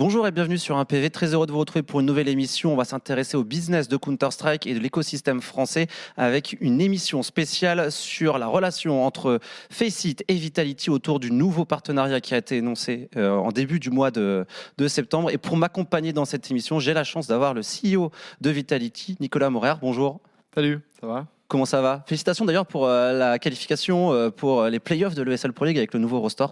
Bonjour et bienvenue sur un PV. Très heureux de vous retrouver pour une nouvelle émission. On va s'intéresser au business de Counter-Strike et de l'écosystème français avec une émission spéciale sur la relation entre Faceit et Vitality autour du nouveau partenariat qui a été énoncé euh, en début du mois de, de septembre. Et pour m'accompagner dans cette émission, j'ai la chance d'avoir le CEO de Vitality, Nicolas Morer. Bonjour. Salut, ça va? Comment ça va? Félicitations d'ailleurs pour euh, la qualification euh, pour les playoffs de l'ESL Pro League avec le nouveau roster.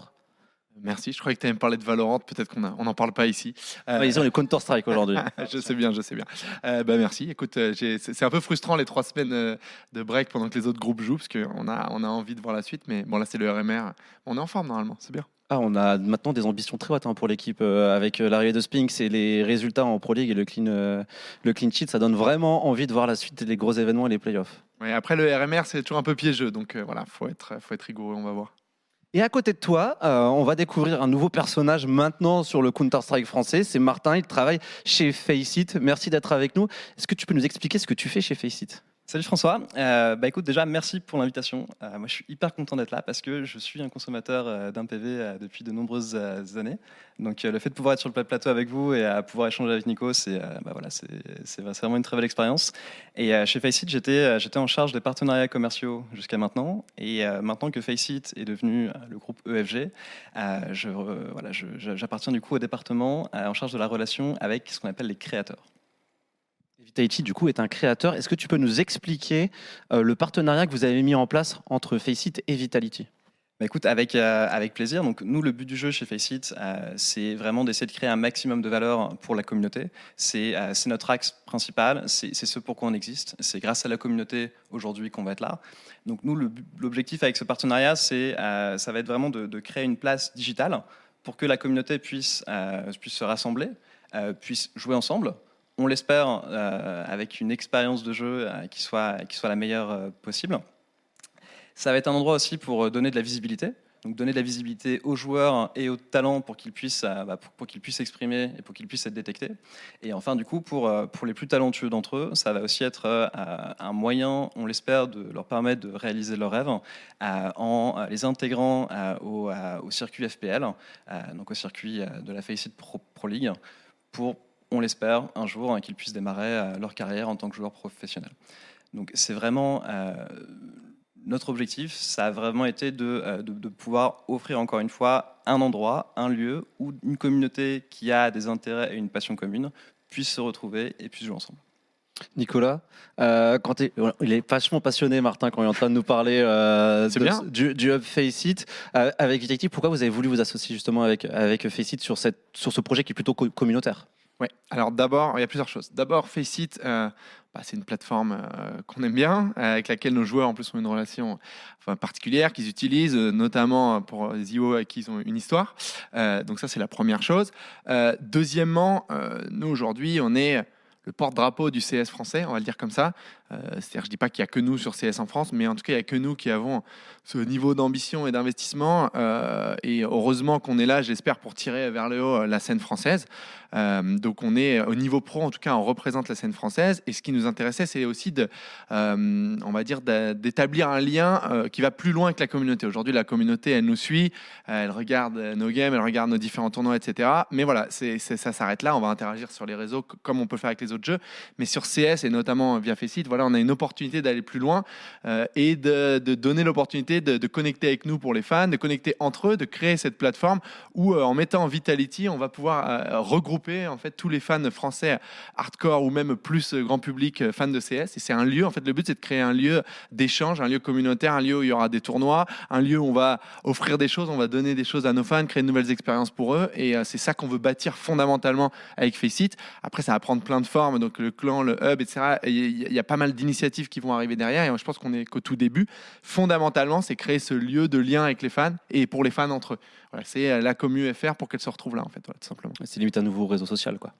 Merci, je croyais que tu allais me parler de Valorant, peut-être qu'on n'en parle pas ici. Euh... ils ont le Counter-Strike aujourd'hui. je sais bien, je sais bien. Euh, bah, merci, écoute, euh, c'est un peu frustrant les trois semaines euh, de break pendant que les autres groupes jouent, parce qu'on a, on a envie de voir la suite, mais bon là c'est le RMR, on est en forme normalement, c'est bien. Ah, on a maintenant des ambitions très hautes hein, pour l'équipe euh, avec euh, l'arrivée de Spinks et les résultats en Pro League et le clean, euh, le clean sheet. Ça donne vraiment envie de voir la suite des gros événements et les playoffs. Ouais, après, le RMR, c'est toujours un peu piégeux. Donc voilà, il faut être, faut être rigoureux, on va voir. Et à côté de toi, euh, on va découvrir un nouveau personnage maintenant sur le Counter-Strike français. C'est Martin, il travaille chez Faceit. Merci d'être avec nous. Est-ce que tu peux nous expliquer ce que tu fais chez Faceit? Salut François. Euh, bah écoute, déjà merci pour l'invitation. Euh, moi, je suis hyper content d'être là parce que je suis un consommateur euh, d'un PV depuis de nombreuses années. Donc, le fait de pouvoir être sur le plateau avec vous et à pouvoir échanger avec Nico, c'est bah, voilà, vraiment une très belle expérience. Et chez Faceit, j'étais en charge des partenariats commerciaux jusqu'à maintenant. Et maintenant que Faceit est devenu le groupe EFG, voilà, j'appartiens du coup au département en charge de la relation avec ce qu'on appelle les créateurs. Vitality, du coup, est un créateur. Est-ce que tu peux nous expliquer euh, le partenariat que vous avez mis en place entre Faceit et Vitality? Bah écoute, avec, euh, avec plaisir. Donc, nous, le but du jeu chez Faceit, euh, c'est vraiment d'essayer de créer un maximum de valeur pour la communauté. C'est notre axe principal, c'est ce pourquoi on existe. C'est grâce à la communauté aujourd'hui qu'on va être là. Donc, nous, l'objectif avec ce partenariat, c'est ça va être vraiment de, de, créer une place digitale pour que la communauté puisse, puisse se rassembler, puisse jouer ensemble on l'espère, euh, avec une expérience de jeu euh, qui, soit, qui soit la meilleure euh, possible. Ça va être un endroit aussi pour donner de la visibilité, donc donner de la visibilité aux joueurs et aux talents pour qu'ils puissent, bah, pour, qu'ils puissent s'exprimer et pour qu'ils puissent être détectés. Et enfin, du coup, pour, pour les plus talentueux d'entre eux, ça va aussi être un moyen, on l'espère, de leur permettre de réaliser leurs rêves en les intégrant au, au, circuit FPL, donc au circuit de la Faceit Pro, Pro League, pour on l'espère, un jour hein, qu'ils puissent démarrer euh, leur carrière en tant que joueur professionnel. Donc c'est vraiment euh, notre objectif, ça a vraiment été euh, de, de, pouvoir offrir encore une fois un endroit, un lieu où une communauté qui a des intérêts et une passion commune puisse se retrouver et puisse jouer ensemble. Nicolas, quand il est vachement passionné, Martin, quand il est en train de nous parler de, du, du, Hub Faceit avec Vitality. Pourquoi vous avez voulu vous associer justement avec, avec Faceit sur, cette, sur ce projet qui est plutôt communautaire oui, alors d'abord, il y a plusieurs choses. D'abord, Faceit, euh, bah, c'est une plateforme euh, qu'on aime bien, euh, avec laquelle nos joueurs en plus ont une relation particulière, qu'ils utilisent, notamment pour les IO avec qui ils ont une histoire. Donc ça, c'est la première chose. deuxièmement, nous aujourd'hui, on est le porte-drapeau du CS français, on va le dire comme ça. Euh, C'est-à-dire, je dis pas qu'il y a que nous sur CS en France, mais en tout cas, il y a que nous qui avons ce niveau d'ambition et d'investissement. Euh, et heureusement qu'on est là, j'espère, pour tirer vers le haut la scène française. Euh, donc, on est au niveau pro, en tout cas, on représente la scène française. Et ce qui nous intéressait, c'est aussi euh, on va dire, d'établir un lien euh, qui va plus loin que la communauté. Aujourd'hui, la communauté, elle nous suit, elle regarde nos games, elle regarde nos différents tournois, etc. Mais voilà, ça s'arrête là. On va interagir sur les réseaux comme on peut faire avec les autres jeux. Mais sur CS et notamment via Faceit, voilà, on a une opportunité d'aller plus loin euh, et de, donner l'opportunité de, connecter avec nous pour les fans, de connecter entre eux, de créer cette plateforme où, euh, en mettant Vitality, on va pouvoir euh, regrouper en fait tous les fans français hardcore ou même plus grand public fans de CS. Et c'est un lieu, en fait, le but c'est de créer un lieu d'échange, un lieu communautaire, un lieu où il y aura des tournois, un lieu où on va offrir des choses, on va donner des choses à nos fans, créer de nouvelles expériences pour eux. Et c'est ça qu'on veut bâtir fondamentalement avec Faceit. Après, ça va prendre plein de formes, donc le clan, le hub, etc. Il y, a pas mal d'initiatives qui vont arriver derrière. Et je pense qu'on est qu'au tout début. Fondamentalement, c'est créer ce lieu de lien avec les fans et pour les fans entre eux. Voilà, c'est euh, la commu FR pour qu'elle se retrouve là, en fait, voilà, tout simplement. C'est limite un nouveau réseau social, quoi.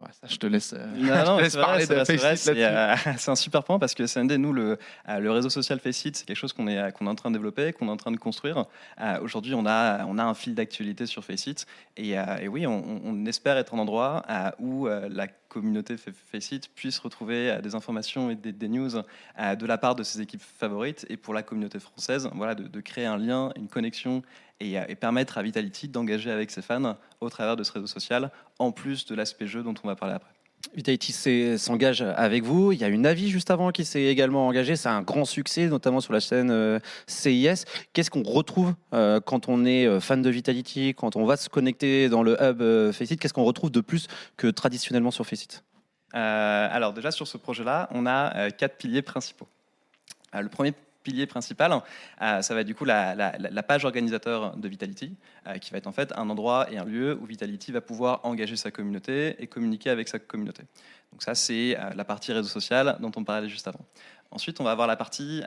Ouais, ça, je te laisse, euh, non, non, laisse parler vrai, de C'est c'est un super point parce que CND, nous, le, euh, le réseau social Faceit, c'est quelque chose qu'on est, qu'on est en train de développer, qu'on est en train de construire. Euh, Aujourd'hui, on a, on a un fil d'actualité sur Faceit. Et, euh, et oui, on, on, espère être un endroit où la communauté Faceit puisse retrouver des informations et des, news de la part de ses équipes favorites. Et pour la communauté française, voilà, de, créer un lien, une connexion et, et permettre à Vitality d'engager avec ses fans au travers de ce réseau social, en plus de l'aspect jeu dont on va parler après. Vitality s'engage avec vous. Il y a une avis juste avant qui s'est également engagé. C'est un grand succès, notamment sur la chaîne euh, CIS. Qu'est-ce qu'on retrouve euh, quand on est euh, fan de Vitality, quand on va se connecter dans le hub Faceit? Qu'est-ce qu'on retrouve de plus que traditionnellement sur Faceit? Alors déjà sur ce projet-là, on a quatre piliers principaux. le premier pilier principal, euh, ça va être du coup la, page organisateur de Vitality, euh, qui va être en fait un endroit et un lieu où Vitality va pouvoir engager sa communauté et communiquer avec sa communauté. Donc ça, c'est euh, la partie réseau social dont on parlait juste avant. Ensuite, on va avoir la partie,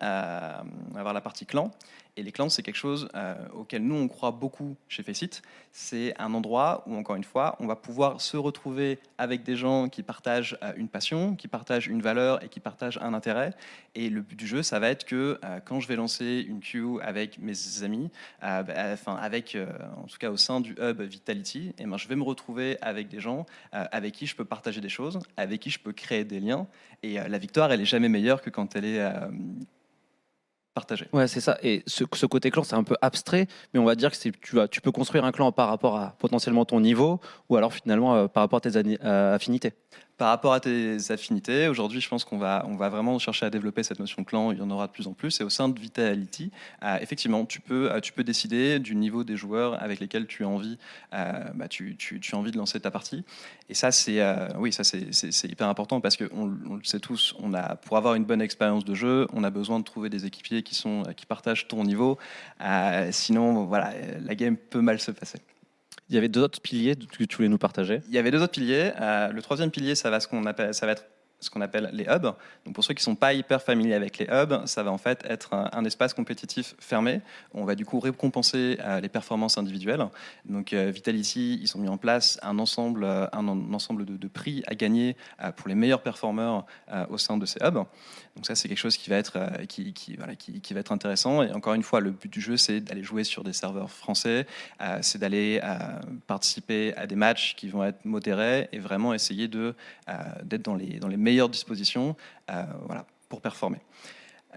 clan. Et les clans, c'est quelque chose euh, auquel nous, on croit beaucoup chez Faceit. C'est un endroit où, encore une fois, on va pouvoir se retrouver avec des gens qui partagent euh, une passion, qui partagent une valeur et qui partagent un intérêt. Et le but du jeu, ça va être que euh, quand je vais lancer une queue avec mes amis, bah, enfin, avec, en tout cas au sein du hub Vitality, et eh ben, je vais me retrouver avec des gens avec qui je peux partager des choses, avec qui je peux créer des liens. Et la victoire, elle est jamais meilleure que quand elle est Ouais, c'est ça. Et ce, côté clan, c'est un peu abstrait, mais on va dire que tu peux construire un clan par rapport à potentiellement ton niveau, ou alors finalement euh, par rapport à tes euh, affinités par rapport à tes affinités, aujourd'hui, je pense qu'on va, on va vraiment chercher à développer cette notion de clan. Il y en aura de plus en plus. Et au sein de Vitality, euh, effectivement, tu peux, euh, tu peux décider du niveau des joueurs avec lesquels tu as envie, euh, bah, tu, as envie de lancer ta partie. Et ça, c'est, oui, ça c'est, hyper important parce qu'on on le sait tous. On a, pour avoir une bonne expérience de jeu, on a besoin de trouver des équipiers qui sont, qui partagent ton niveau. sinon, voilà, la game peut mal se passer. Il y avait deux autres piliers que tu voulais nous partager? Il y avait deux autres piliers. Euh, le troisième pilier, ça va, ce ça va être ce qu'on appelle les hubs. Donc pour ceux qui ne sont pas hyper familiers avec les hubs, ça va en fait être un, espace compétitif fermé. On va du coup récompenser euh, les performances individuelles. Donc euh, Vitality, ils ont mis en place un ensemble, un, ensemble de, prix à gagner pour les meilleurs performeurs au sein de ces hubs. Donc ça, c'est quelque chose qui va être, euh, qui, va être intéressant. Et encore une fois, le but du jeu, c'est d'aller jouer sur des serveurs français, euh, c'est d'aller euh, participer à des matchs qui vont être modérés et vraiment essayer de, d'être dans les, dans les meilleures dispositions voilà, pour performer.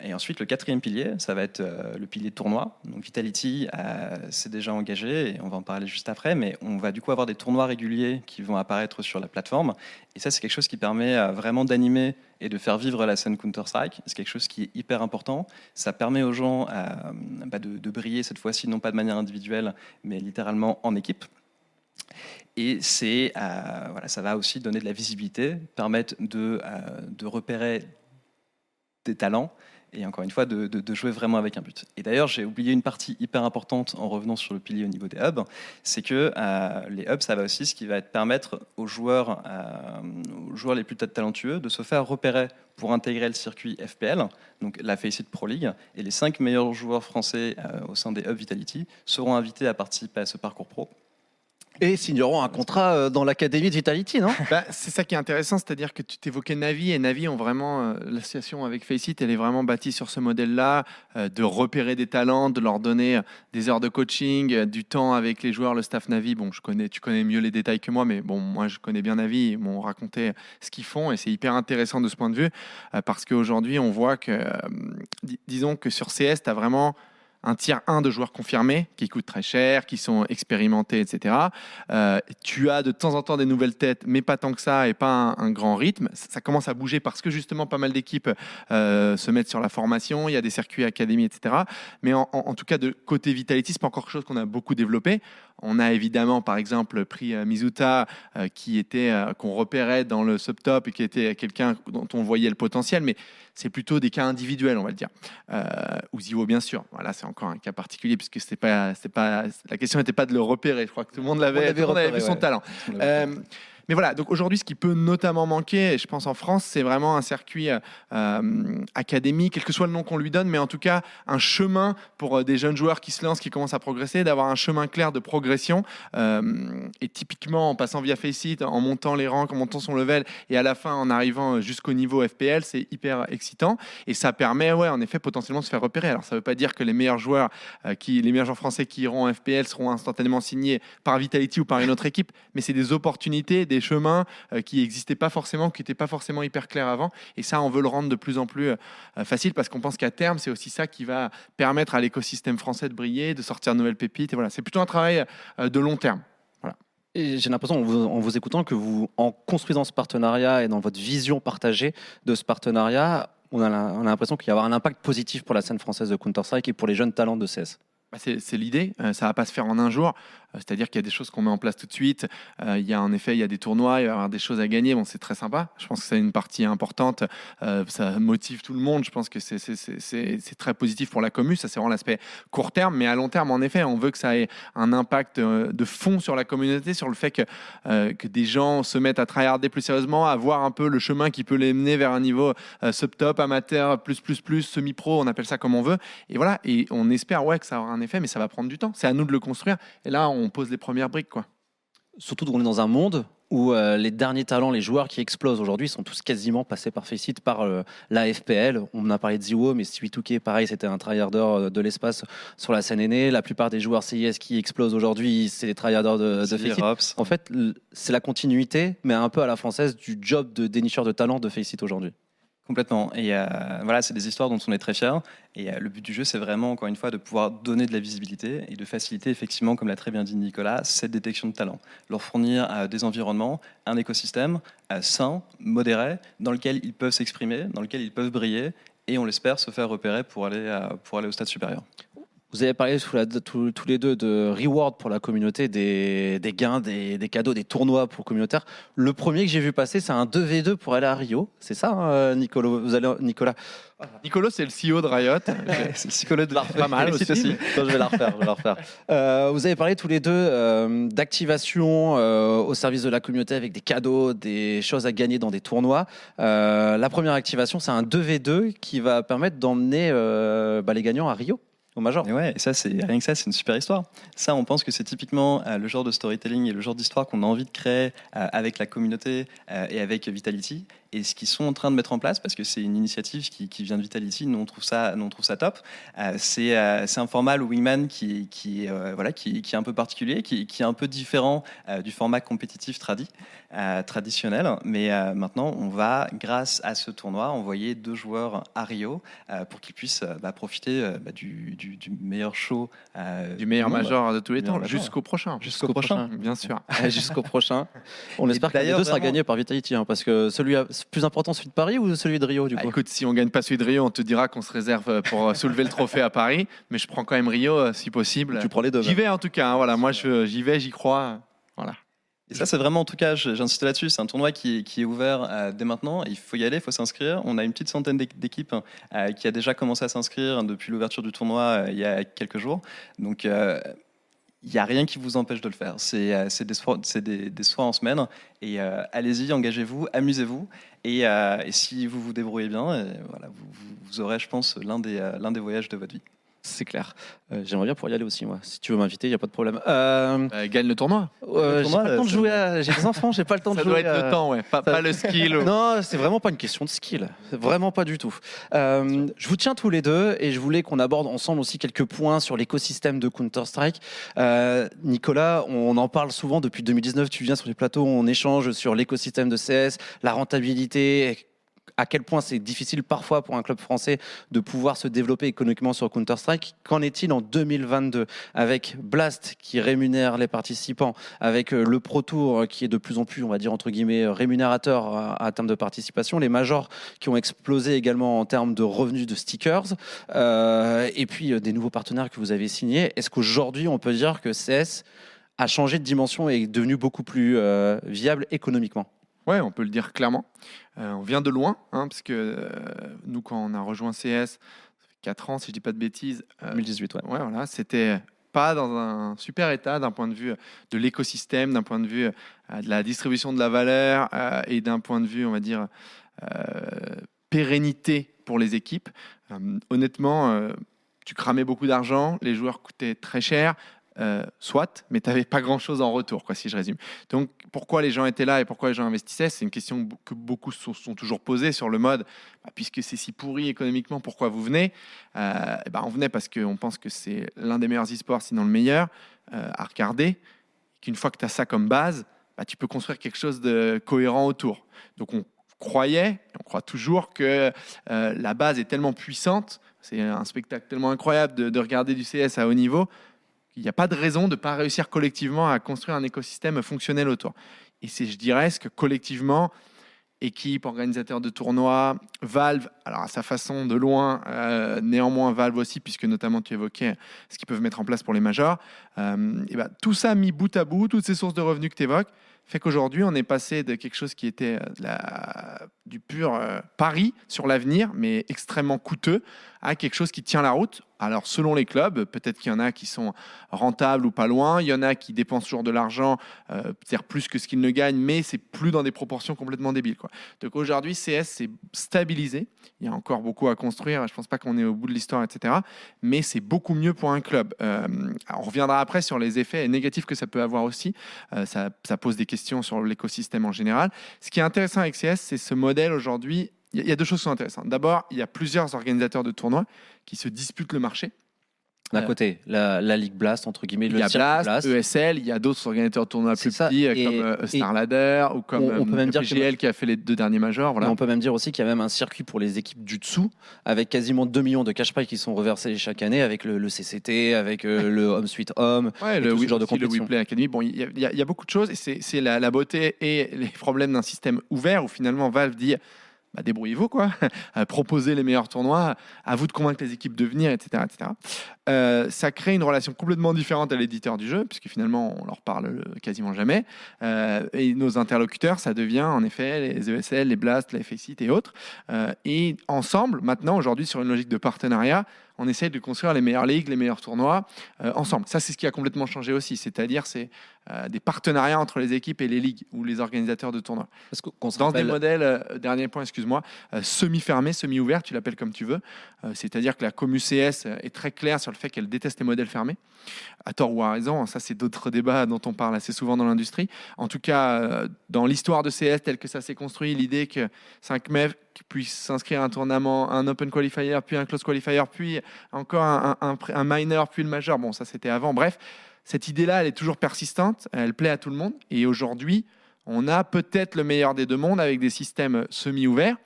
Et ensuite, le quatrième pilier, ça va être euh, le pilier tournoi. Donc Vitality euh, s'est déjà engagé, et on va en parler juste après, mais on va du coup avoir des tournois réguliers qui vont apparaître sur la plateforme. Et ça, c'est quelque chose qui permet euh, vraiment d'animer et de faire vivre la scène Counter-Strike. C'est quelque chose qui est hyper important. Ça permet aux gens bah, de, briller cette fois-ci, non pas de manière individuelle, mais littéralement en équipe. Et c'est, voilà, ça va aussi donner de la visibilité, permettre de, de repérer des talents et encore une fois de, jouer vraiment avec un but. Et d'ailleurs, j'ai oublié une partie hyper importante en revenant sur le pilier au niveau des hubs, c'est que euh, les hubs, ça va aussi ce qui va permettre aux joueurs, euh, aux joueurs les plus talentueux de se faire repérer pour intégrer le circuit FPL, donc la Faceit Pro League, et les cinq meilleurs joueurs français euh, au sein des hubs Vitality seront invités à participer à ce parcours pro et signeront un contrat euh, dans l'académie de Vitality, non? Bah, C'est ça qui est intéressant, c'est-à-dire que tu t'évoquais Navi et Navi ont vraiment euh, l'association avec Faceit, elle est vraiment bâtie sur ce modèle-là euh, de repérer des talents, de leur donner des heures de coaching, du temps avec les joueurs, le staff Navi. Bon, je connais, tu connais mieux les détails que moi, mais bon, moi je connais bien Navi, ils m'ont raconté ce qu'ils font et c'est hyper intéressant de ce point de vue parce qu'aujourd'hui on voit que, disons que sur CS, tu as vraiment un tiers 1 de joueurs confirmés qui coûtent très cher, qui sont expérimentés, etc. Euh, tu as de temps en temps des nouvelles têtes, mais pas tant que ça et pas un, grand rythme. Ça, commence à bouger parce que justement pas mal d'équipes euh, se mettent sur la formation, il y a des circuits académie, etc. Mais en, tout cas, de côté Vitality, c'est pas encore quelque chose qu'on a beaucoup développé. On a évidemment, par exemple, pris euh, Mizuta, qui était qu'on repérait dans le subtop et qui était quelqu'un dont on voyait le potentiel, mais c'est plutôt des cas individuels, on va le dire. Euh, ou bien sûr. Voilà, c'est encore un cas particulier puisque c'était pas, pas, la question n'était pas de le repérer. Je crois que tout le monde l'avait, vu son talent. Mais voilà, donc aujourd'hui, ce qui peut notamment manquer, je pense en France, c'est vraiment un circuit euh, euh, académique, quel que soit le nom qu'on lui donne, mais en tout cas un chemin pour euh, des jeunes joueurs qui se lancent, qui commencent à progresser, d'avoir un chemin clair de progression. et typiquement, en passant via Faceit, en montant les rangs, en montant son level, et à la fin, en arrivant jusqu'au niveau FPL, c'est hyper excitant. Et ça permet, ouais, en effet, potentiellement de se faire repérer. Alors, ça ne veut pas dire que les meilleurs joueurs, les meilleurs joueurs français qui iront en FPL seront instantanément signés par Vitality ou par une autre équipe, mais c'est des opportunités, des des chemins qui n'existaient pas forcément, qui n'étaient pas forcément hyper clairs avant. Et ça, on veut le rendre de plus en plus facile parce qu'on pense qu'à terme, c'est aussi ça qui va permettre à l'écosystème français de briller, de sortir de nouvelles pépites. Et voilà, c'est plutôt un travail de long terme. J'ai l'impression, en vous, en vous, écoutant, que vous, en construisant ce partenariat et dans votre vision partagée de ce partenariat, on a l'impression qu'il y avoir un impact positif pour la scène française de Counter-Strike et pour les jeunes talents de CS. Bah, c'est l'idée, euh, ça va pas se faire en un jour. Euh, c'est-à-dire qu'il y a des choses qu'on met en place tout de suite. Euh, il y a en effet, il y a des tournois, il va y avoir des choses à gagner. Bon, c'est très sympa. Je pense que c'est une partie importante. ça motive tout le monde. Je pense que c'est très positif pour la commu. Ça, c'est vraiment l'aspect court terme. Mais à long terme, en effet, on veut que ça ait un impact de fond sur la communauté, sur le fait que, que des gens se mettent à tryharder plus sérieusement, à voir un peu le chemin qui peut les mener vers un niveau sub-top, amateur, plus, plus, plus, semi-pro. On appelle ça comme on veut. Et voilà. Et on espère ouais, que ça aura un effet, mais ça va prendre du temps. C'est à nous de le construire. Et là, on pose les premières briques. Quoi. Surtout qu'on est dans un monde où euh, les derniers talents, les joueurs qui explosent aujourd'hui, sont tous quasiment passés par Faceit, par euh, la FPL. On a parlé de Ziwo, mais Stuituke, pareil, c'était un tryharder euh, de l'espace sur la scène aînée. La plupart des joueurs CIS qui explosent aujourd'hui, c'est des tryharders de, de En fait, c'est la continuité, mais un peu à la française, du job de dénicheur de talent de Faceit aujourd'hui. Complètement. Et euh, voilà, c'est des histoires dont on est très fier. Et euh, le but du jeu, c'est vraiment, encore une fois, de pouvoir donner de la visibilité et de faciliter, effectivement, comme l'a très bien dit Nicolas, cette détection de talent. Leur fournir euh, des environnements, un écosystème sain, modéré, dans lequel ils peuvent s'exprimer, dans lequel ils peuvent briller et on l'espère se faire repérer pour aller, pour aller au stade supérieur. Vous avez parlé tous, les deux de reward pour la communauté, des, gains, des, cadeaux, des tournois pour communautaires. Le premier que j'ai vu passer, c'est un 2v2 pour aller à Rio. C'est ça, hein, Nicolas Vous allez, Nicolas Nicolas, c'est le CEO de Riot. c'est le de la Pas mal aussi. je vais la refaire. Je vais la refaire. Euh, vous avez parlé tous les deux euh, d'activation euh, au service de la communauté avec des cadeaux, des choses à gagner dans des tournois. la première activation, c'est un 2v2 qui va permettre d'emmener bah, les gagnants à Rio au Major. Et ouais, et ça, c'est rien que ça, c'est une super histoire. Ça, on pense que c'est typiquement euh, le genre de storytelling et le genre d'histoire qu'on a envie de créer euh, avec la communauté euh, et avec Vitality et ce qu'ils sont en train de mettre en place, parce que c'est une initiative qui, vient de Vitality, nous on trouve ça, nous on trouve ça top. Euh, c'est euh, un format, le Wingman, qui, qui, euh, voilà, qui, qui, est un peu particulier, qui, qui est un peu différent du format compétitif tradi, traditionnel. Mais maintenant, on va, grâce à ce tournoi, envoyer deux joueurs à Rio pour qu'ils puissent bah, profiter bah, du, du, meilleur show. du meilleur major de tous les temps, jusqu'au prochain. Jusqu'au prochain, bien sûr. jusqu'au prochain. On espère que les deux sera gagné par Vitality, hein, parce que celui plus important celui de Paris ou celui de Rio du bah, coup Écoute, si on gagne pas celui de Rio, on te dira qu'on se réserve euh, pour euh, soulever le trophée à Paris, mais je prends quand même Rio euh, si possible. Tu prends les deux. J'y vais en tout cas. Hein, voilà, moi j'y vais, j'y crois. Voilà. Et ça, c'est vraiment, en tout cas, j'insiste là-dessus, c'est un tournoi qui, qui est ouvert dès maintenant. Il faut y aller, il faut s'inscrire. On a une petite centaine d'équipes qui a déjà commencé à s'inscrire depuis l'ouverture du tournoi il y a quelques jours. Donc, il n'y a rien qui vous empêche de le faire. C'est euh, des, soins en semaine. Et euh, allez-y, engagez-vous, amusez-vous. Et, euh, et, si vous vous débrouillez bien, voilà, vous, aurez, je pense, l'un des voyages de votre vie. C'est clair. Euh, j'aimerais bien pouvoir y aller aussi, moi. Si tu veux m'inviter, il n'y a pas de problème. Euh... Bah, gagne le tournoi. Euh, j'ai pas le temps de jouer. J'ai des enfants, j'ai pas le temps de jouer. Ça doit être le temps, ouais. Pas, le skill. Non, c'est vraiment pas une question de skill. Vraiment pas du tout. Euh, je vous tiens tous les deux et je voulais qu'on aborde ensemble aussi quelques points sur l'écosystème de Counter-Strike. Nicolas, on en parle souvent depuis 2019. Tu viens sur les plateaux, on échange sur l'écosystème de CS, la rentabilité, à quel point c'est difficile parfois pour un club français de pouvoir se développer économiquement sur Counter-Strike. Qu'en est-il en 2022 avec Blast qui rémunère les participants, avec euh, le Pro Tour qui est de plus en plus, on va dire entre guillemets, rémunérateur en termes de participation, les majors qui ont explosé également en termes de revenus de stickers, euh, et puis euh, des nouveaux partenaires que vous avez signés. Est-ce qu'aujourd'hui on peut dire que CS a changé de dimension et est devenu beaucoup plus viable économiquement? Ouais, on peut le dire clairement. Euh, on vient de loin, hein, parce que euh, nous, quand on a rejoint CS, ça fait 4 ans, si je dis pas de bêtises. 2018, euh, ouais. ouais voilà, c'était pas dans un super état d'un point de vue de l'écosystème, d'un point de vue de la distribution de la valeur et d'un point de vue, on va dire, pérennité pour les équipes. honnêtement, tu cramais beaucoup d'argent, les joueurs coûtaient très cher, euh, soit, mais tu n'avais pas grand-chose en retour, quoi, si je résume. Donc, pourquoi les gens étaient là et pourquoi les gens investissaient C'est une question que beaucoup sont, sont toujours posées sur le mode, bah, puisque c'est si pourri économiquement, pourquoi vous venez? Euh, bah, On venait parce qu'on pense que c'est l'un des meilleurs e-sports, sinon le meilleur, euh, à regarder, qu'une fois que tu as ça comme base, bah, tu peux construire quelque chose de cohérent autour. Donc on croyait, on croit toujours que euh, la base est tellement puissante, c'est un spectacle tellement incroyable de regarder du CS à haut niveau, qu'il n'y a pas de raison de ne pas réussir collectivement à construire un écosystème fonctionnel autour. Et c'est, je dirais, ce que collectivement, équipe, organisateur de tournois, Valve, alors à sa façon de loin, euh, néanmoins Valve aussi, puisque notamment tu évoquais ce qu'ils peuvent mettre en place pour les majors, euh, et ben, tout ça mis bout à bout, toutes ces sources de revenus que tu évoques, fait qu'aujourd'hui, on est passé de quelque chose qui était euh, du pur euh, pari sur l'avenir, mais extrêmement coûteux, à quelque chose qui tient la route. Alors, selon les clubs, peut-être qu'il y en a qui sont rentables ou pas loin, il y en a qui dépensent toujours de l'argent, euh, peut-être plus que ce qu'ils ne gagnent, mais c'est plus dans des proportions complètement débiles. Quoi. Donc aujourd'hui, CS s'est stabilisé. Il y a encore beaucoup à construire. Je ne pense pas qu'on est au bout de l'histoire, etc. Mais c'est beaucoup mieux pour un club. On reviendra après sur les effets négatifs que ça peut avoir aussi. Ça pose des questions sur l'écosystème en général. Ce qui est intéressant avec CS, c'est ce modèle aujourd'hui. Il y a- deux choses qui sont intéressantes. D'abord, il y a plusieurs organisateurs de tournois qui se disputent le marché. D'un Euh, côté, la, la Ligue Blast, entre guillemets, Il le y a circuit Blast, ESL, il y a d'autres organisateurs de tournois plus ça. petits, euh, Et- comme euh, et- Star Ladder ou comme on- on peut euh, même dire que- PGL qui a fait les deux derniers majors. Voilà. On peut même dire aussi qu'il y a même un circuit pour les équipes du dessous, avec quasiment 2 millions de cash prizes qui sont reversés chaque année, avec le, le CCT, avec euh, le Home Sweet Home. Ouais, et le, tout ce genre de le compétition. WePlay Academy. Bon, il y, a- y y beaucoup de choses et c'est c'est la, la beauté et les problèmes d'un système ouvert où finalement Valve dit bah, débrouillez-vous, quoi. Euh, Proposez les meilleurs tournois, à vous de convaincre les équipes de venir, etc. etc. Euh, ça crée une relation complètement différente à l'éditeur du jeu, puisque finalement on leur parle euh, quasiment jamais. Et nos interlocuteurs, ça devient en effet les ESL, les Blast, la FXIT et autres. Et ensemble, maintenant, aujourd'hui, sur une logique de partenariat, on essaye de construire les meilleures ligues, les meilleurs tournois euh, ensemble. Ça, c'est ce qui a complètement changé aussi. C'est-à-dire, c'est euh, des partenariats entre les équipes et les ligues ou les organisateurs de tournois. Parce qu'on Dans des modèles, euh, dernier point, excuse-moi, semi-fermés, semi-ouverts, tu l'appelles comme tu veux. C'est-à-dire que la commu CS euh, est très claire sur le fait qu'elle déteste les modèles fermés. À tort ou à raison, ça c'est d'autres débats dont on parle assez souvent dans l'industrie. En tout cas, dans l'histoire de CS tel que ça s'est construit, l'idée que 5 mecs puissent s'inscrire à un tournament, un open qualifier, puis un close qualifier, puis encore un, minor, puis le major, bon ça c'était avant, bref, cette idée-là, elle est toujours persistante, elle plaît à tout le monde, et aujourd'hui, on a peut-être le meilleur des deux mondes avec des systèmes semi-ouverts,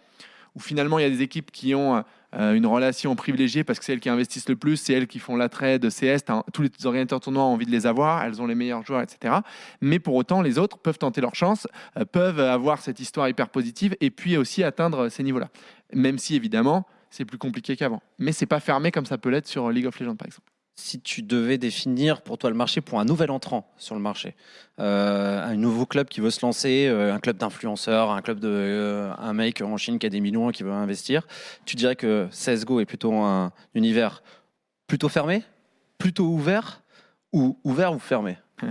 où finalement il y a des équipes qui ont euh, une relation privilégiée parce que c'est elles qui investissent le plus, c'est elles qui font l'attrait de CS, tous les organisateurs tournois ont envie de les avoir, elles ont les meilleurs joueurs, etc. Mais pour autant, les autres peuvent tenter leur chance, euh, peuvent avoir cette histoire hyper positive et puis aussi atteindre ces niveaux-là. Même si évidemment, c'est plus compliqué qu'avant. Mais c'est pas fermé comme ça peut l'être sur League of Legends par exemple. Si tu devais définir pour toi le marché pour un nouvel entrant sur le marché, euh, un nouveau club qui veut se lancer, euh, un club d'influenceurs, un club de euh, un mec en Chine qui a des millions et qui veut investir, tu dirais que CS:GO est plutôt un univers plutôt fermé, plutôt ouvert ou ouvert ou fermé?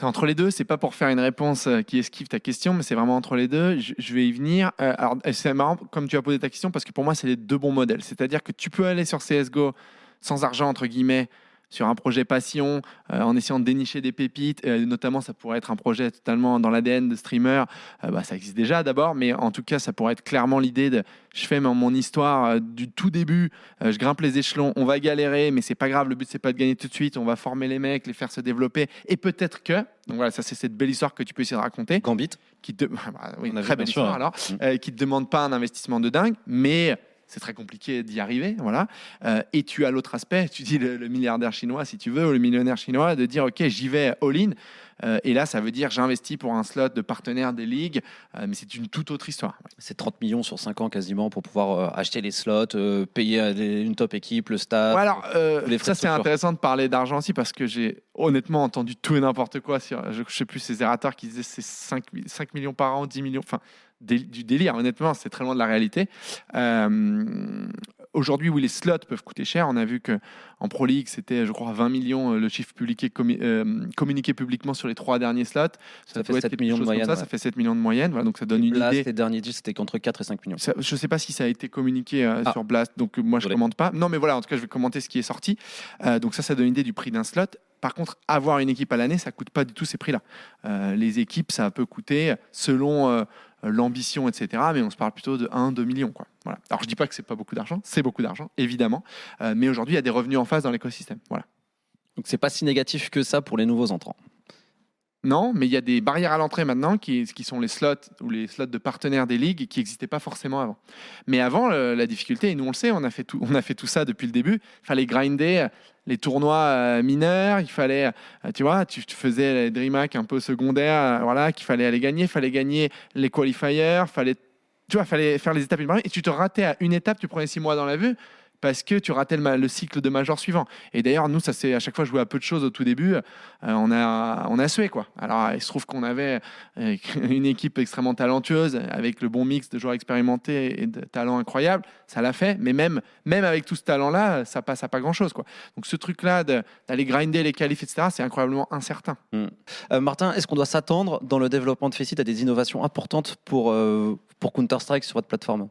Entre les deux, c'est pas pour faire une réponse qui esquive ta question, mais c'est vraiment entre les deux. Je, vais y venir. Alors, c'est marrant comme tu as posé ta question parce que pour moi, c'est les deux bons modèles. C'est-à-dire que tu peux aller sur CSGO sans argent, entre guillemets, sur un projet passion, euh, en essayant de dénicher des pépites. Euh, notamment, ça pourrait être un projet totalement dans l'ADN de streamer. Euh, bah, ça existe déjà d'abord, mais en tout cas, ça pourrait être clairement l'idée de je fais mon, histoire du tout début, je grimpe les échelons, on va galérer, mais c'est pas grave, le but c'est pas de gagner tout de suite, on va former les mecs, les faire se développer, et peut-être que, donc voilà, ça c'est cette belle histoire que tu peux essayer de raconter, Gambit qui te, bah, oui, très belle histoire ouais. alors, Mm. qui te demande pas un investissement de dingue, mais c'est très compliqué d'y arriver, voilà. Euh, et tu as l'autre aspect, tu dis le, le milliardaire chinois si tu veux, ou le millionnaire chinois, de dire ok j'y vais all-in, Euh, et là ça veut dire j'investis pour un slot de partenaire des ligues, euh, mais c'est une toute autre histoire. C'est 30 millions sur 5 ans quasiment pour pouvoir acheter les slots, payer des- une top équipe, le stade. Ouais, alors, les ça c'est intéressant de parler d'argent aussi parce que j'ai honnêtement entendu tout et n'importe quoi sur, je, je sais plus, ces errateurs qui disaient c'est 5, 5 millions par an, 10 millions, enfin dé- du délire, honnêtement, c'est très loin de la réalité. Euh, Aujourd'hui, oui, les slots peuvent coûter cher. On a vu que en Pro League, c'était, je crois, 20 millions euh, le chiffre publié, commu- euh, communiqué publiquement sur les trois derniers slots. Ça fait doit être 7 quelque millions de moyenne, Ça, ouais. ça fait 7 millions de moyenne. Voilà, donc ça donne une Blast, idée. les derniers deals, c'était contre 4 et 5 millions. Ça- je ne sais pas si ça a été communiqué euh, Ah. sur Blast, donc moi je Désolé. commente pas. Non, mais voilà, en tout cas, je vais commenter ce qui est sorti. Donc ça, ça donne une idée du prix d'un slot. Par contre, avoir une équipe à l'année, ça coûte pas du tout ces prix-là. Euh, les équipes, ça peut coûter selon euh, l'ambition, etc. Mais on se parle plutôt de 1-2 millions. Quoi. Voilà. Alors je dis pas que c'est pas beaucoup d'argent, c'est beaucoup d'argent, évidemment. Euh, mais aujourd'hui, il y a des revenus en face dans l'écosystème. Voilà. Donc c'est pas si négatif que ça pour les nouveaux entrants. Non, mais il y a des barrières à l'entrée maintenant qui, qui, sont les slots ou les slots de partenaires des ligues qui n'existaient pas forcément avant. Mais avant, la difficulté, et nous on le sait, on a fait tout, ça depuis le début, il fallait grinder les tournois euh, mineurs, il fallait, euh, tu vois, tu, faisais les DreamHack un peu secondaires, euh, voilà, qu'il fallait aller gagner, il fallait gagner les qualifiers, fallait, tu vois, fallait faire les étapes et tu te ratais à une étape, tu prenais six mois dans la vue parce que tu ratais le, cycle de major suivant. Et d'ailleurs, nous, ça c'est à chaque fois joué à peu de choses au tout début. Euh, on a on a sué quoi. Alors, il se trouve qu'on avait euh, une équipe extrêmement talentueuse avec le bon mix de joueurs expérimentés et de talents incroyables. Ça l'a fait, mais même même avec tout ce talent-là, ça passe à pas grand-chose quoi. Donc ce truc-là d'aller grinder les qualifs, etc., c'est incroyablement incertain. Hmm. Euh, Martin, est-ce qu'on doit s'attendre dans le développement de Faceit à des innovations importantes pour pour Counter Strike sur votre plateforme?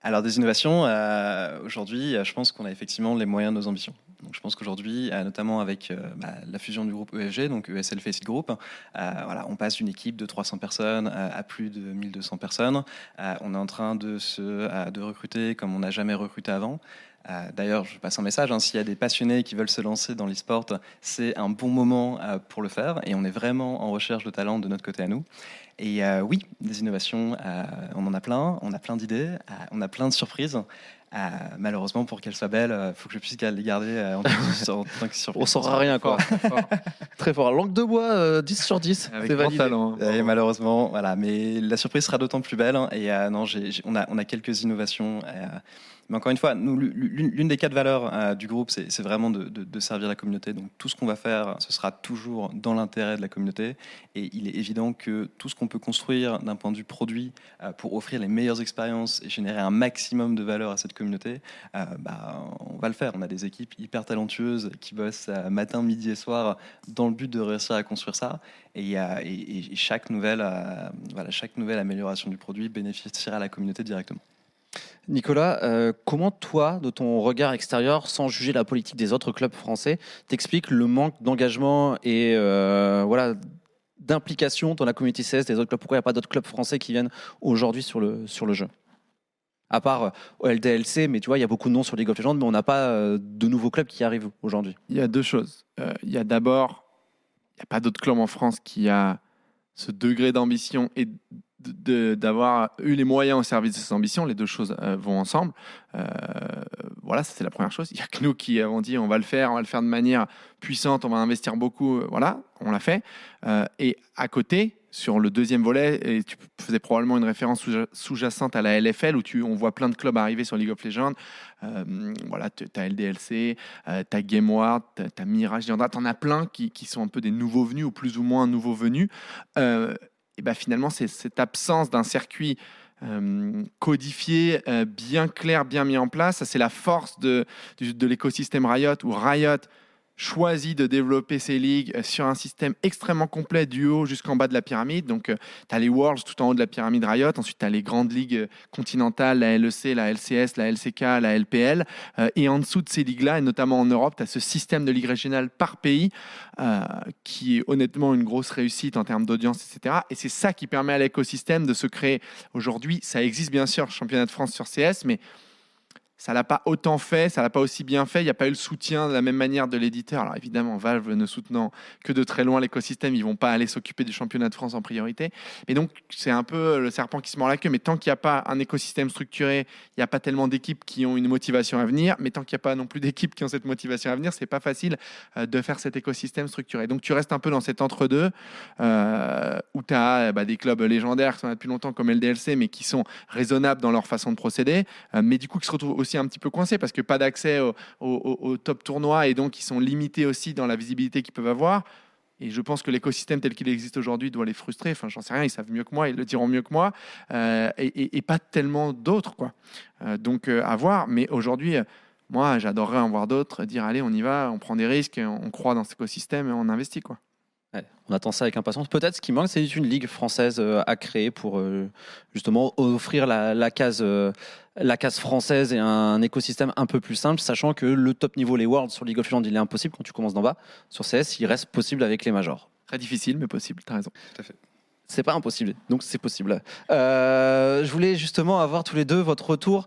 Alors des innovations, euh, aujourd'hui, je pense qu'on a effectivement les moyens de nos ambitions. Donc, je pense qu'aujourd'hui, euh, notamment avec euh, bah, la fusion du groupe ESG, donc ESL Faceit Group, voilà, on passe d'une équipe de 300 personnes à plus de 1200 personnes. on est en train de, se, de recruter comme on n'a jamais recruté avant. D'ailleurs, je passe un message, hein, s'il y a des passionnés qui veulent se lancer dans l'e-sport, c'est un bon moment pour le faire et on est vraiment en recherche de talent de notre côté à nous. Et euh, oui, des innovations, euh, on en a plein, on a plein d'idées, euh, on a plein de surprises. malheureusement, pour qu'elles soient belles, il faut que je puisse les garder en, tant que surprise. On saura rien, quoi. Très fort. Langue de bois, 10 sur 10. C'est validé. Talent, hein. et malheureusement, voilà. Mais la surprise sera d'autant plus belle. Hein. et non, on, a, on a quelques innovations. Mais encore une fois, l'une des quatre valeurs euh, du groupe, c'est vraiment de, servir la communauté. Donc tout ce qu'on va faire, ce sera toujours dans l'intérêt de la communauté. Et il est évident que tout ce qu'on peut construire d'un point de vue produit euh, pour offrir les meilleures expériences et générer un maximum de valeur à cette communauté, euh, bah, on va le faire. On a des équipes hyper talentueuses qui bossent matin, midi et soir dans le but de réussir à construire ça. Et, chaque, nouvelle, voilà, chaque nouvelle amélioration du produit bénéficiera à la communauté directement. Nicolas, euh, comment toi, de ton regard extérieur, sans juger la politique des autres clubs français, t'expliques le manque d'engagement et euh, voilà d'implication dans la communauté CS des autres clubs? Pourquoi il n'y a pas d'autres clubs français qui viennent aujourd'hui sur le, sur le jeu? À part euh, LDLC, mais tu vois, il y a beaucoup de noms sur League of Legends, mais on n'a pas de nouveaux clubs qui arrivent aujourd'hui. Il y a deux choses. il y a d'abord, il n'y a pas d'autres clubs en France qui a ce degré d'ambition et d'avoir eu les moyens au service de ses ambitions, les deux choses euh, vont ensemble. Euh, voilà, c'est la première chose. Il y a que nous qui avons dit on va le faire, on va le faire de manière puissante, on va investir beaucoup. Euh, voilà, on l'a fait. et à côté, sur le deuxième volet, et tu faisais probablement une référence sous-jacente à la LFL où tu, on voit plein de clubs arriver sur League of Legends. voilà, tu as LDLC, tu as GameWard, tu as, Mirage, tu en as plein qui, qui, sont un peu des nouveaux venus ou plus ou moins nouveaux venus et ben finalement, c'est cette absence d'un circuit euh, codifié, euh, bien clair, bien mis en place, c'est la force de, de l'écosystème Riot, où Riot choisi de développer ces ligues euh, sur un système extrêmement complet du haut jusqu'en bas de la pyramide. Donc, tu as les Worlds tout en haut de la pyramide Riot, ensuite tu as les grandes ligues continentales, la LEC, la LCS, la LCK, la LPL. et en dessous de ces ligues-là, et notamment en Europe, tu as ce système de ligues régionales par pays euh, qui est honnêtement une grosse réussite en termes d'audience, etc. Et c'est ça qui permet à l'écosystème de se créer. Aujourd'hui, ça existe bien sûr, championnat de France sur CS, mais ça l'a pas autant fait, ça l'a pas aussi bien fait. Il n'y a pas eu le soutien de la même manière de l'éditeur. Alors évidemment, Valve ne soutenant que de très loin l'écosystème, ils vont pas aller s'occuper du championnat de France en priorité. Et donc c'est un peu le serpent qui se mord la queue. Mais tant qu'il n'y a pas un écosystème structuré, il n'y a pas tellement d'équipes qui ont une motivation à venir. Mais tant qu'il n'y a pas non plus d'équipes qui ont cette motivation à venir, c'est pas facile euh, de faire cet écosystème structuré. Donc tu restes un peu dans cet entre-deux euh, où tu as bah, des clubs légendaires qui sont là depuis longtemps comme LDLC, mais qui sont raisonnables dans leur façon de procéder, euh, mais du coup qui se retrouvent aussi un petit peu coincés parce que pas d'accès au, top tournoi et donc ils sont limités aussi dans la visibilité qu'ils peuvent avoir. Et je pense que l'écosystème tel qu'il existe aujourd'hui doit les frustrer. Enfin, j'en sais rien, ils savent mieux que moi, ils le diront mieux que moi. Euh, et, pas tellement d'autres, quoi. Euh, donc, euh, à voir. Mais aujourd'hui, moi, j'adorerais en voir d'autres, dire allez, on y va, on prend des risques, on croit dans cet écosystème et on investit, quoi on attend ça avec impatience. Peut-être ce qui manque, c'est une ligue française euh, à créer pour euh, justement offrir la, case, euh, la case française et un écosystème un peu plus simple, sachant que le top niveau, les Worlds sur League of Legends, il est impossible quand tu commences d'en bas. Sur CS, il reste possible avec les majors. Très difficile, mais possible, tu as raison. Tout à fait. C'est pas impossible, donc c'est possible. je voulais justement avoir tous les deux votre retour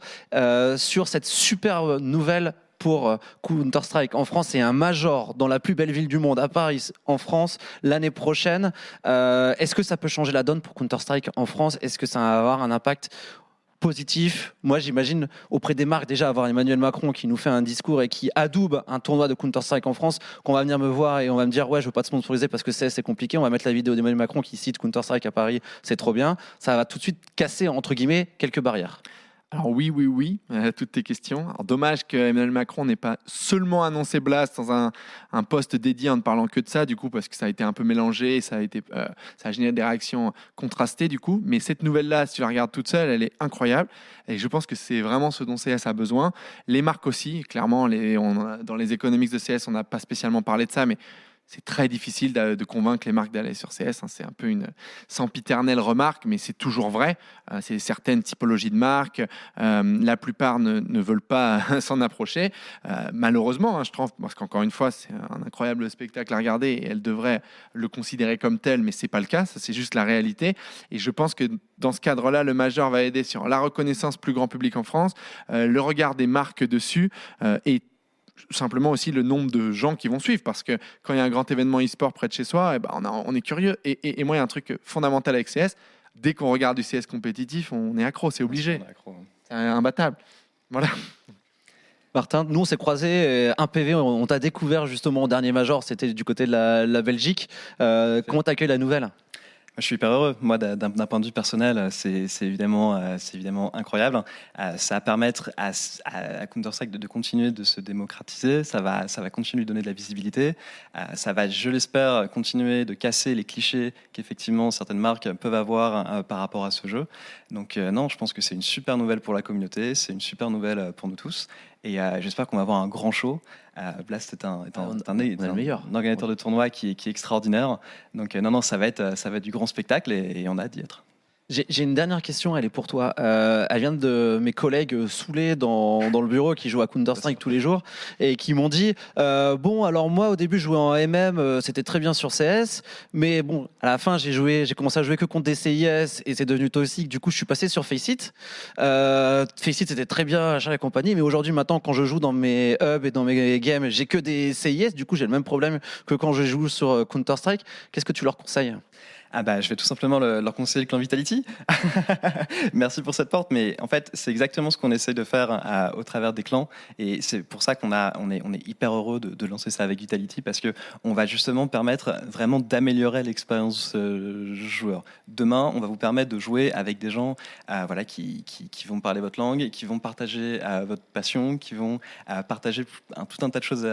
sur cette super nouvelle pour euh, Counter-Strike en France et un major dans la plus belle ville du monde, à Paris, en France, l'année prochaine. Euh, Est-ce que ça peut changer la donne pour Counter-Strike en France? Est-ce que ça va avoir un impact positif? Moi, j'imagine auprès des marques déjà avoir Emmanuel Macron qui nous fait un discours et qui adoube un tournoi de Counter-Strike en France, qu'on va venir me voir et on va me dire ouais, je veux pas te sponsoriser parce que c'est c'est compliqué. On va mettre la vidéo d'Emmanuel Macron qui cite Counter-Strike à Paris, c'est trop bien. Ça va tout de suite casser entre guillemets quelques barrières. Alors oui, oui, oui, à toutes tes questions. Alors, dommage que Emmanuel Macron n'ait pas seulement annoncé Blast dans un, un poste dédié en ne parlant que de ça, du coup, parce que ça a été un peu mélangé, et ça a été, euh, ça a généré des réactions contrastées, du coup. Mais cette nouvelle-là, si tu la regardes toute seule, elle est incroyable, et je pense que c'est vraiment ce dont CS a besoin. Les marques aussi, clairement, les, dans les économiques de CS, on n'a pas spécialement parlé de ça, mais c'est très difficile de, convaincre les marques d'aller sur CS. Hein. C'est un peu une sempiternelle remarque, mais c'est toujours vrai. Euh, c'est certaines typologies de marques. Euh, la plupart ne, veulent pas s'en approcher. Euh, malheureusement, hein, je trouve, parce qu'encore une fois, c'est un incroyable spectacle à regarder et elles devraient le considérer comme tel, mais c'est pas le cas. Ça, c'est juste la réalité. Et je pense que dans ce cadre-là, le majeur va aider sur la reconnaissance plus grand public en France, le regard des marques dessus et simplement aussi le nombre de gens qui vont suivre parce que quand il y a un grand événement e-sport près de chez soi, eh ben on, a, on, est curieux. Et, et, et, moi, il y a un truc fondamental avec CS. Dès qu'on regarde du CS compétitif, on est accro, c'est obligé. C'est imbattable. Voilà. Martin, nous on s'est croisés, un PV, on, t'a découvert justement au dernier major, c'était du côté de la, la Belgique. Euh, comment t'accueilles la nouvelle? Je suis hyper heureux. Moi, d'un point de vue personnel, c'est évidemment, euh, c'est évidemment incroyable. Euh, ça va permettre à, Counter-Strike de, continuer de se démocratiser. Ça va, ça va continuer de donner de la visibilité. Euh, ça va, je l'espère, continuer de casser les clichés qu'effectivement certaines marques peuvent avoir par rapport à ce jeu. Donc, non, je pense que c'est une super nouvelle pour la communauté. C'est une super nouvelle pour nous tous. Et euh, j'espère qu'on va avoir un grand show. Euh, Blast est un, est un, un, est un, un meilleur. organisateur de tournoi qui, qui, est extraordinaire. Donc euh, non, non, ça va être, ça va être du grand spectacle et, et on a hâte d'y être. J'ai une dernière question, elle est pour toi. Euh, elle vient de mes collègues saoulés dans, dans le bureau qui jouent à Counter-Strike tous les jours et qui m'ont dit euh, Bon, alors moi au début je jouais en MM, euh, c'était très bien sur CS, mais bon, à la fin j'ai joué, j'ai commencé à jouer que contre des CIS et c'est devenu toxique. Du coup, je suis passé sur Faceit. Euh, Faceit c'était très bien, achat la compagnie, mais aujourd'hui maintenant quand je joue dans mes hubs et dans mes games, j'ai que des CIS. Du coup, j'ai le même problème que quand je joue sur Counter-Strike. Qu'est-ce que tu leur conseilles? Ah bah, je vais tout simplement le, leur conseiller le clan Vitality. Merci pour cette porte, mais en fait, c'est exactement ce qu'on essaie de faire à, au travers des clans, et c'est pour ça qu'on a, on est, on est hyper heureux de, de, lancer ça avec Vitality parce que on va justement permettre vraiment d'améliorer l'expérience euh, joueur. Demain, on va vous permettre de jouer avec des gens, euh, voilà, qui, qui, qui, vont parler votre langue, qui vont partager euh, votre passion, qui vont euh, partager tout un tas de choses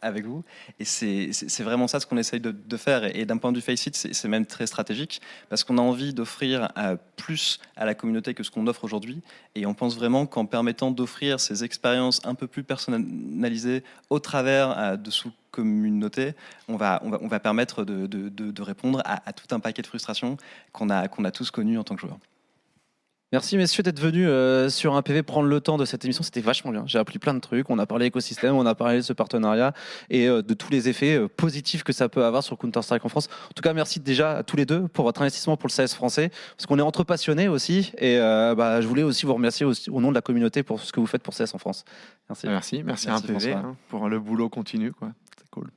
avec vous, et c'est vraiment ça ce qu'on essaye de, de, faire. Et, et d'un point de vue Faceit, c'est même très parce qu'on a envie d'offrir euh, plus à la communauté que ce qu'on offre aujourd'hui. Et on pense vraiment qu'en permettant d'offrir ces expériences un peu plus personnalisées au travers euh, de sous-communautés, on va, on, va, permettre de, répondre à, tout un paquet de frustrations qu'on a tous connues en tant que joueurs. Merci messieurs d'être venus euh, sur un PV prendre le temps de cette émission. C'était vachement bien. J'ai appris plein de trucs. On a parlé écosystème, on a parlé de ce partenariat et euh, de tous les effets euh, positifs que ça peut avoir sur Counter-Strike en France. En tout cas, merci déjà à tous les deux pour votre investissement pour le CS français parce qu'on est entre passionnés aussi. Et euh, bah, je voulais aussi vous remercier aussi, au nom de la communauté pour ce que vous faites pour CS en France. Merci. Merci, merci, merci à un PV hein, pour le boulot continu. C'est cool.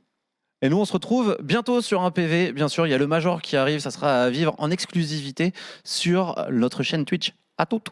Et nous, on se retrouve bientôt sur un PV. Bien sûr, il y a le Major qui arrive. Ça sera à vivre en exclusivité sur notre chaîne Twitch. À toutes.